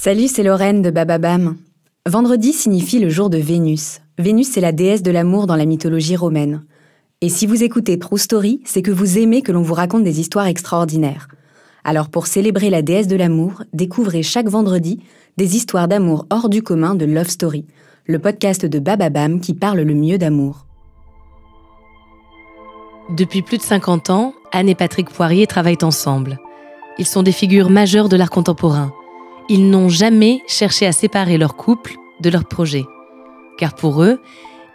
Salut, c'est Lorraine de Bababam. Vendredi signifie le jour de Vénus. Vénus, c'est la déesse de l'amour dans la mythologie romaine. Et si vous écoutez True Story, c'est que vous aimez que l'on vous raconte des histoires extraordinaires. Alors pour célébrer la déesse de l'amour, découvrez chaque vendredi des histoires d'amour hors du commun de Love Story, le podcast de Bababam qui parle le mieux d'amour. Depuis plus de 50 ans, Anne et Patrick Poirier travaillent ensemble. Ils sont des figures majeures de l'art contemporain. Ils n'ont jamais cherché à séparer leur couple de leur projet. Car pour eux,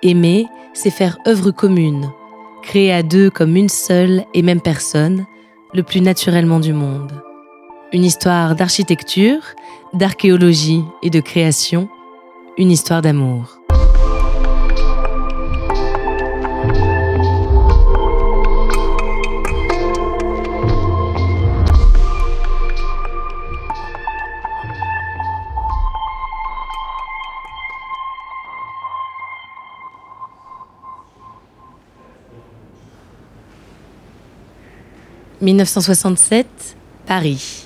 aimer, c'est faire œuvre commune, créer à deux comme une seule et même personne, le plus naturellement du monde. Une histoire d'architecture, d'archéologie et de création, une histoire d'amour. 1967, Paris.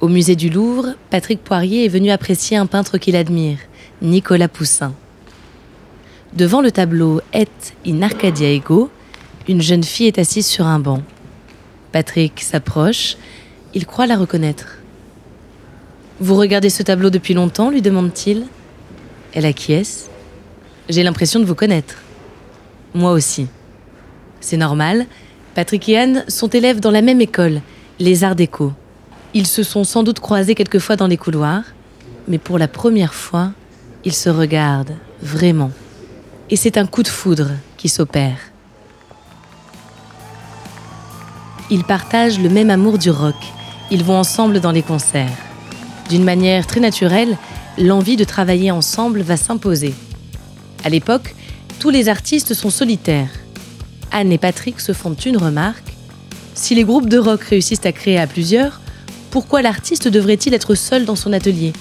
Au musée du Louvre, Patrick Poirier est venu apprécier un peintre qu'il admire, Nicolas Poussin. Devant le tableau Et in Arcadia Ego, une jeune fille est assise sur un banc. Patrick s'approche, il croit la reconnaître. Vous regardez ce tableau depuis longtemps? lui demande-t-il. Elle acquiesce. J'ai l'impression de vous connaître. Moi aussi. C'est normal, Patrick et Anne sont élèves dans la même école, les Arts Déco. Ils se sont sans doute croisés quelquefois dans les couloirs, mais pour la première fois, ils se regardent vraiment. Et c'est un coup de foudre qui s'opère. Ils partagent le même amour du rock. Ils vont ensemble dans les concerts. D'une manière très naturelle, l'envie de travailler ensemble va s'imposer. À l'époque, tous les artistes sont solitaires. Anne et Patrick se font une remarque. Si les groupes de rock réussissent à créer à plusieurs, pourquoi l'artiste devrait-il être seul dans son atelier?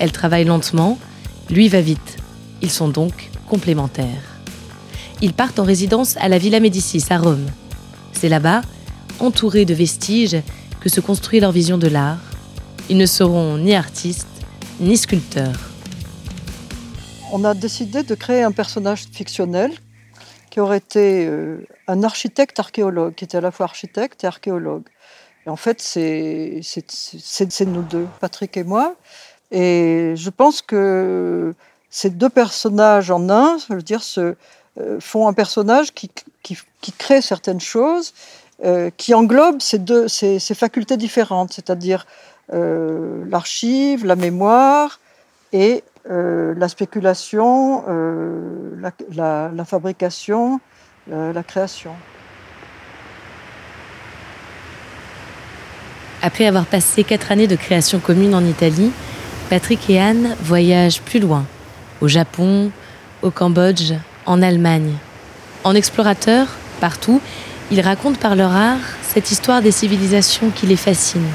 Elle travaille lentement, lui va vite. Ils sont donc complémentaires. Ils partent en résidence à la Villa Médicis à Rome. C'est là-bas, entourés de vestiges, que se construit leur vision de l'art. Ils ne seront ni artistes, ni sculpteurs. On a décidé de créer un personnage fictionnel qui aurait été euh, un architecte archéologue, qui était à la fois architecte et archéologue. Et en fait, c'est nous deux, Patrick et moi. Et je pense que ces deux personnages en un, je veux dire, se, euh, font un personnage qui, qui, crée certaines choses, euh, qui englobe ces, deux, ces facultés différentes, c'est-à-dire l'archive, la mémoire et euh, la spéculation, euh, la, fabrication, euh, la création. Après avoir passé quatre années de création commune en Italie, Patrick et Anne voyagent plus loin, au Japon, au Cambodge, en Allemagne. En explorateurs, partout, ils racontent par leur art cette histoire des civilisations qui les fascine.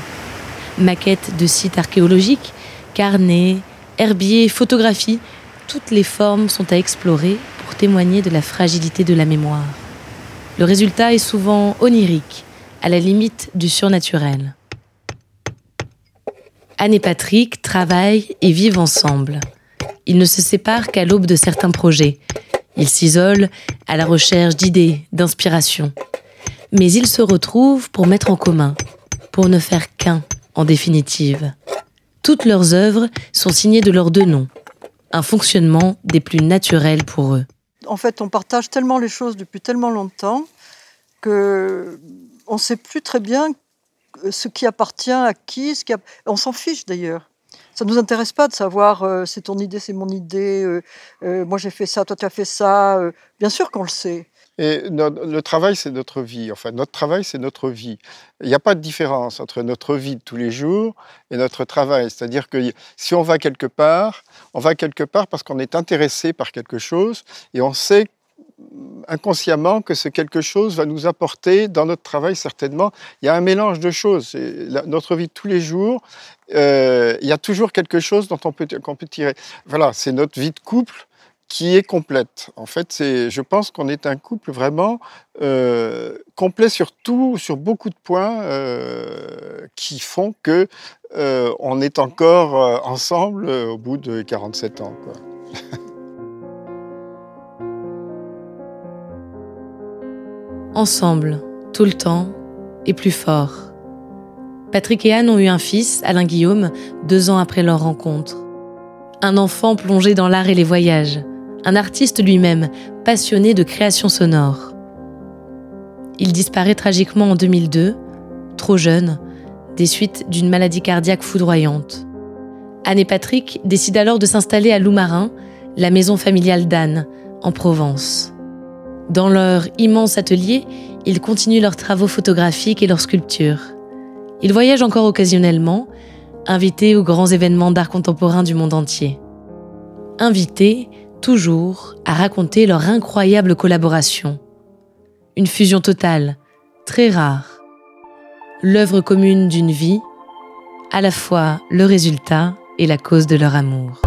Maquettes de sites archéologiques, carnets, herbier, photographie, toutes les formes sont à explorer pour témoigner de la fragilité de la mémoire. Le résultat est souvent onirique, à la limite du surnaturel. Anne et Patrick travaillent et vivent ensemble. Ils ne se séparent qu'à l'aube de certains projets. Ils s'isolent à la recherche d'idées, d'inspiration. Mais ils se retrouvent pour mettre en commun, pour ne faire qu'un en définitive. Toutes leurs œuvres sont signées de leurs deux noms, un fonctionnement des plus naturels pour eux. En fait, on partage tellement les choses depuis tellement longtemps que on ne sait plus très bien ce qui appartient à qui. Ce qui On s'en fiche d'ailleurs. Ça ne nous intéresse pas de savoir euh, c'est ton idée, c'est mon idée, euh, euh, moi j'ai fait ça, toi tu as fait ça. bien sûr qu'on le sait. Et le travail, c'est notre vie. Enfin, notre travail, c'est notre vie. Il n'y a pas de différence entre notre vie de tous les jours et notre travail. C'est-à-dire que si on va quelque part, on va quelque part parce qu'on est intéressé par quelque chose et on sait inconsciemment que ce quelque chose va nous apporter dans notre travail certainement. Il y a un mélange de choses. notre vie de tous les jours, euh, il y a toujours quelque chose dont on qu'on peut tirer. Voilà, c'est notre vie de couple qui est complète. En fait, je pense qu'on est un couple vraiment euh, complet sur tout, sur beaucoup de points euh, qui font que euh, on est encore ensemble au bout de 47 ans. Ensemble, tout le temps, et plus fort. Patrick et Anne ont eu un fils, Alain Guillaume, deux ans après leur rencontre. Un enfant plongé dans l'art et les voyages, un artiste lui-même, passionné de création sonore. Il disparaît tragiquement en 2002, trop jeune, des suites d'une maladie cardiaque foudroyante. Anne et Patrick décident alors de s'installer à Loumarin, la maison familiale d'Anne, en Provence. Dans leur immense atelier, ils continuent leurs travaux photographiques et leurs sculptures. Ils voyagent encore occasionnellement, invités aux grands événements d'art contemporain du monde entier. Invités, toujours, à raconter leur incroyable collaboration. Une fusion totale, très rare. L'œuvre commune d'une vie, à la fois le résultat et la cause de leur amour.